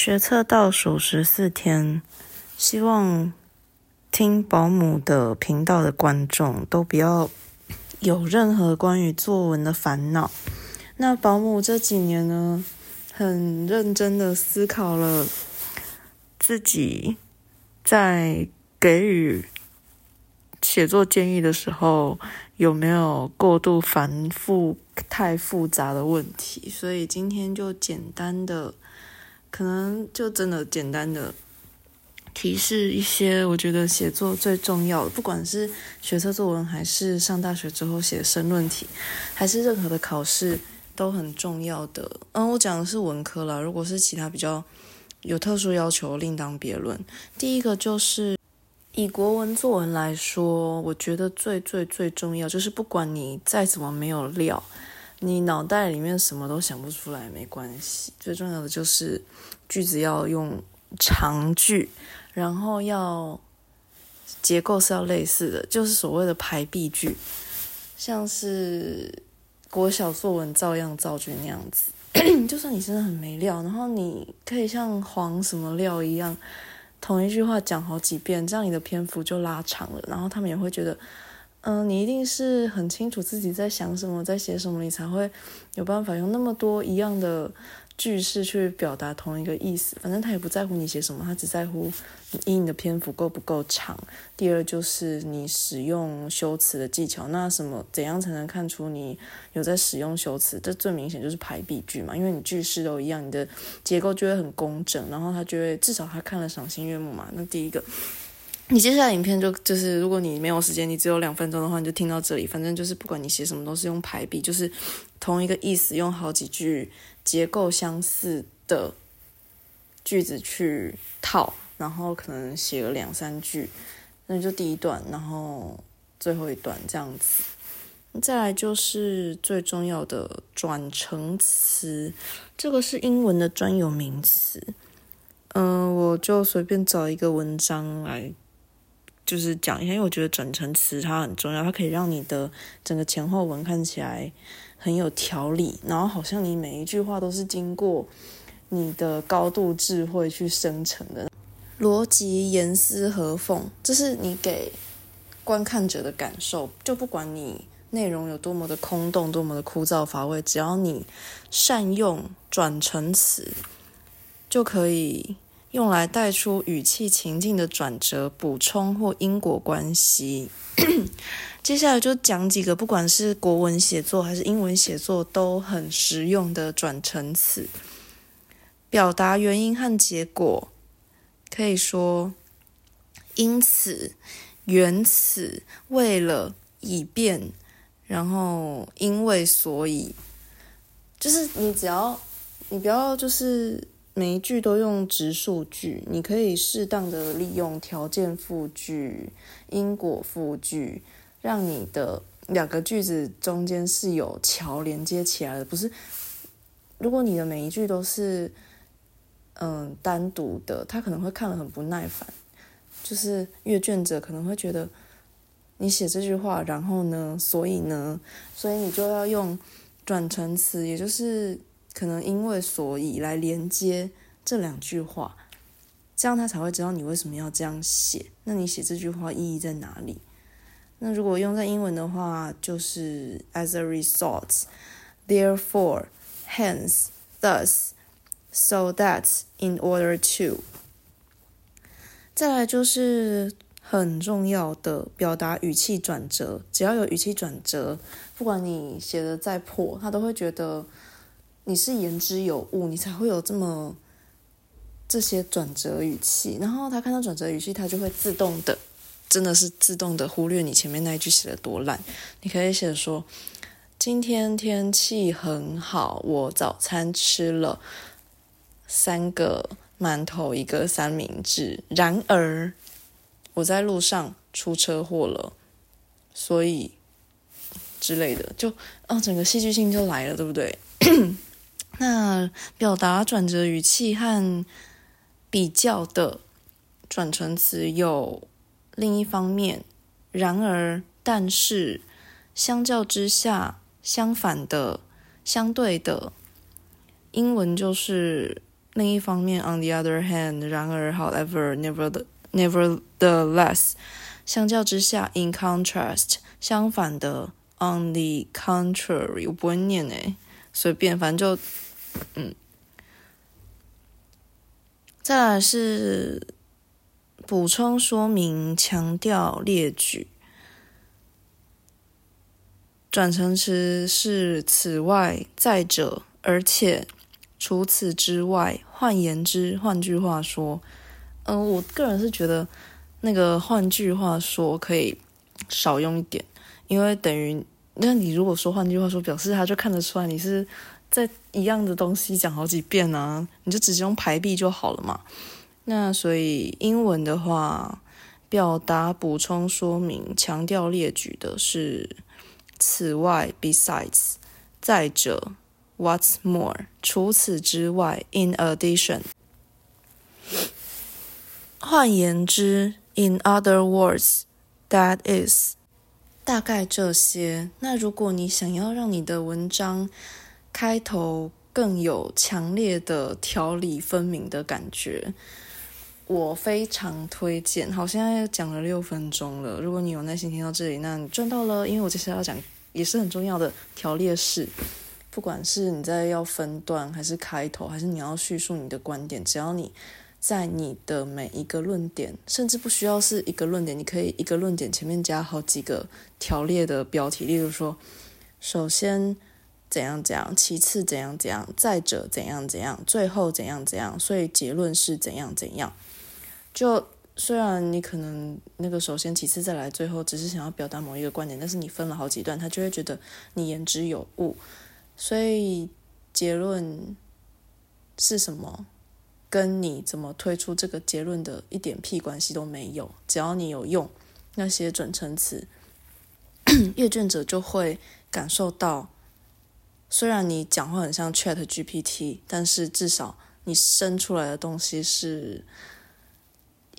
学测倒数十四天，希望听保姆的频道的观众都不要有任何关于作文的烦恼。那保姆这几年呢，很认真的思考了自己在给予写作建议的时候有没有过度繁复、太复杂的问题，所以今天就简单的。可能就真的简单的提示一些，我觉得写作最重要的，不管是学测作文，还是上大学之后写申论题，还是任何的考试，都很重要的。嗯，我讲的是文科啦，如果是其他比较有特殊要求，另当别论。第一个就是以国文作文来说，我觉得最最最重要就是，不管你再怎么没有料。你脑袋里面什么都想不出来没关系，最重要的就是句子要用长句，然后要结构是要类似的，就是所谓的排比句，像是国小作文照样造句那样子。就算你真的很没料，然后你可以像黄什么料一样，同一句话讲好几遍，这样你的篇幅就拉长了，然后他们也会觉得。嗯，你一定是很清楚自己在想什么，在写什么，你才会有办法用那么多一样的句式去表达同一个意思。反正他也不在乎你写什么，他只在乎你你的篇幅够不够长。第二就是你使用修辞的技巧。那什么怎样才能看出你有在使用修辞？这最明显就是排比句嘛，因为你句式都一样，你的结构就会很工整，然后他就会至少他看了赏心悦目嘛。那第一个。你接下来影片就就是，如果你没有时间，你只有两分钟的话，你就听到这里。反正就是不管你写什么，都是用排比，就是同一个意思，用好几句结构相似的句子去套，然后可能写了两三句，那就第一段，然后最后一段这样子。再来就是最重要的转成词，这个是英文的专有名词。嗯，我就随便找一个文章来。就是讲一下，因为我觉得转成词它很重要，它可以让你的整个前后文看起来很有条理，然后好像你每一句话都是经过你的高度智慧去生成的，逻辑严丝合缝，这是你给观看者的感受。就不管你内容有多么的空洞、多么的枯燥乏味，只要你善用转成词，就可以。用来带出语气情境的转折、补充或因果关系。接下来就讲几个，不管是国文写作还是英文写作都很实用的转成词，表达原因和结果。可以说因此、原此、为了、以便，然后因为所以，就是你只要你不要就是。每一句都用直述句，你可以适当的利用条件复句、因果复句，让你的两个句子中间是有桥连接起来的。不是，如果你的每一句都是嗯单独的，他可能会看了很不耐烦。就是阅卷者可能会觉得你写这句话，然后呢，所以呢，所以你就要用转成词，也就是。可能因为所以来连接这两句话，这样他才会知道你为什么要这样写。那你写这句话意义在哪里？那如果用在英文的话，就是 as a result, therefore, hence, thus, so that, in order to。再来就是很重要的表达语气转折，只要有语气转折，不管你写的再破，他都会觉得。你是言之有物，你才会有这么这些转折语气。然后他看到转折语气，他就会自动的，真的是自动的忽略你前面那一句写的多烂。你可以写说：今天天气很好，我早餐吃了三个馒头，一个三明治。然而我在路上出车祸了，所以之类的，就哦，整个戏剧性就来了，对不对？那表达转折语气和比较的转成词有另一方面，然而、但是、相较之下、相反的、相对的。英文就是另一方面，on the other hand，然而，however，never the，never the less，相较之下，in contrast，相反的，on the contrary，我不会念诶，随便，反正就，嗯。再来是补充说明、强调、列举。转成词是此外、再者、而且、除此之外。换言之，换句话说，嗯，我个人是觉得那个换句话说可以少用一点，因为等于那你如果说换句话说，表示他就看得出来你是在一样的东西讲好几遍啊，你就直接用排比就好了嘛。那所以英文的话，表达补充说明、强调列举的是此外 （besides），再者 （what's more），除此之外 （in addition）。换言之，in other words，that is，大概这些。那如果你想要让你的文章开头更有强烈的条理分明的感觉。我非常推荐。好，现在讲了六分钟了。如果你有耐心听到这里，那你赚到了。因为我接下来要讲也是很重要的条列式，不管是你在要分段，还是开头，还是你要叙述你的观点，只要你在你的每一个论点，甚至不需要是一个论点，你可以一个论点前面加好几个条列的标题，例如说，首先怎样怎样，其次怎样怎样，再者怎样怎样，最后怎样怎样，所以结论是怎样怎样。就虽然你可能那个首先其次再来最后只是想要表达某一个观点，但是你分了好几段，他就会觉得你言之有物。所以结论是什么，跟你怎么推出这个结论的一点屁关系都没有。只要你有用那些准成词，阅卷者就会感受到，虽然你讲话很像 Chat GPT，但是至少你生出来的东西是。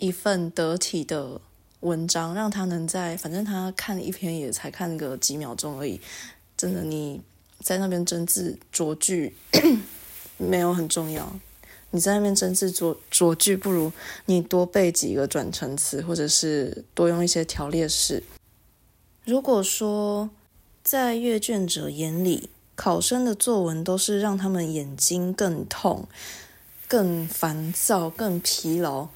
一份得体的文章，让他能在反正他看一篇也才看个几秒钟而已。真的，你在那边真字拙句没有很重要。你在那边真字拙拙句，不如你多背几个转成词，或者是多用一些条列式。如果说在阅卷者眼里，考生的作文都是让他们眼睛更痛、更烦躁、更疲劳。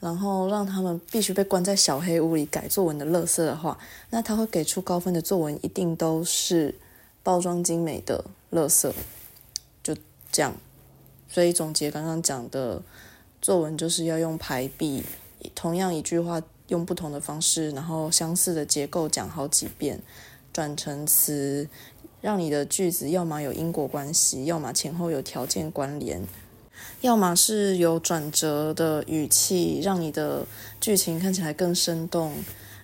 然后让他们必须被关在小黑屋里改作文的乐色的话，那他会给出高分的作文一定都是包装精美的乐色，就这样。所以总结刚刚讲的作文就是要用排比，同样一句话用不同的方式，然后相似的结构讲好几遍，转成词，让你的句子要么有因果关系，要么前后有条件关联。要么是有转折的语气，让你的剧情看起来更生动，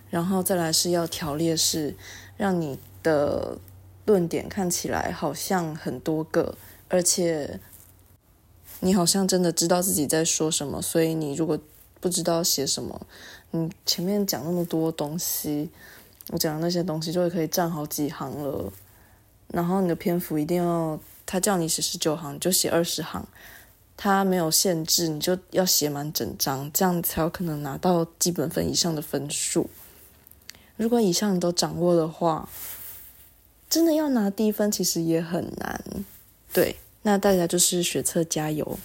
然后再来是要条列式，让你的论点看起来好像很多个，而且你好像真的知道自己在说什么。所以你如果不知道写什么，你前面讲那么多东西，我讲的那些东西就会可以占好几行了。然后你的篇幅一定要，他叫你写十九行，就写二十行。他没有限制，你就要写满整张，这样才有可能拿到基本分以上的分数。如果以上你都掌握的话，真的要拿低分其实也很难。对，那大家就是学测加油。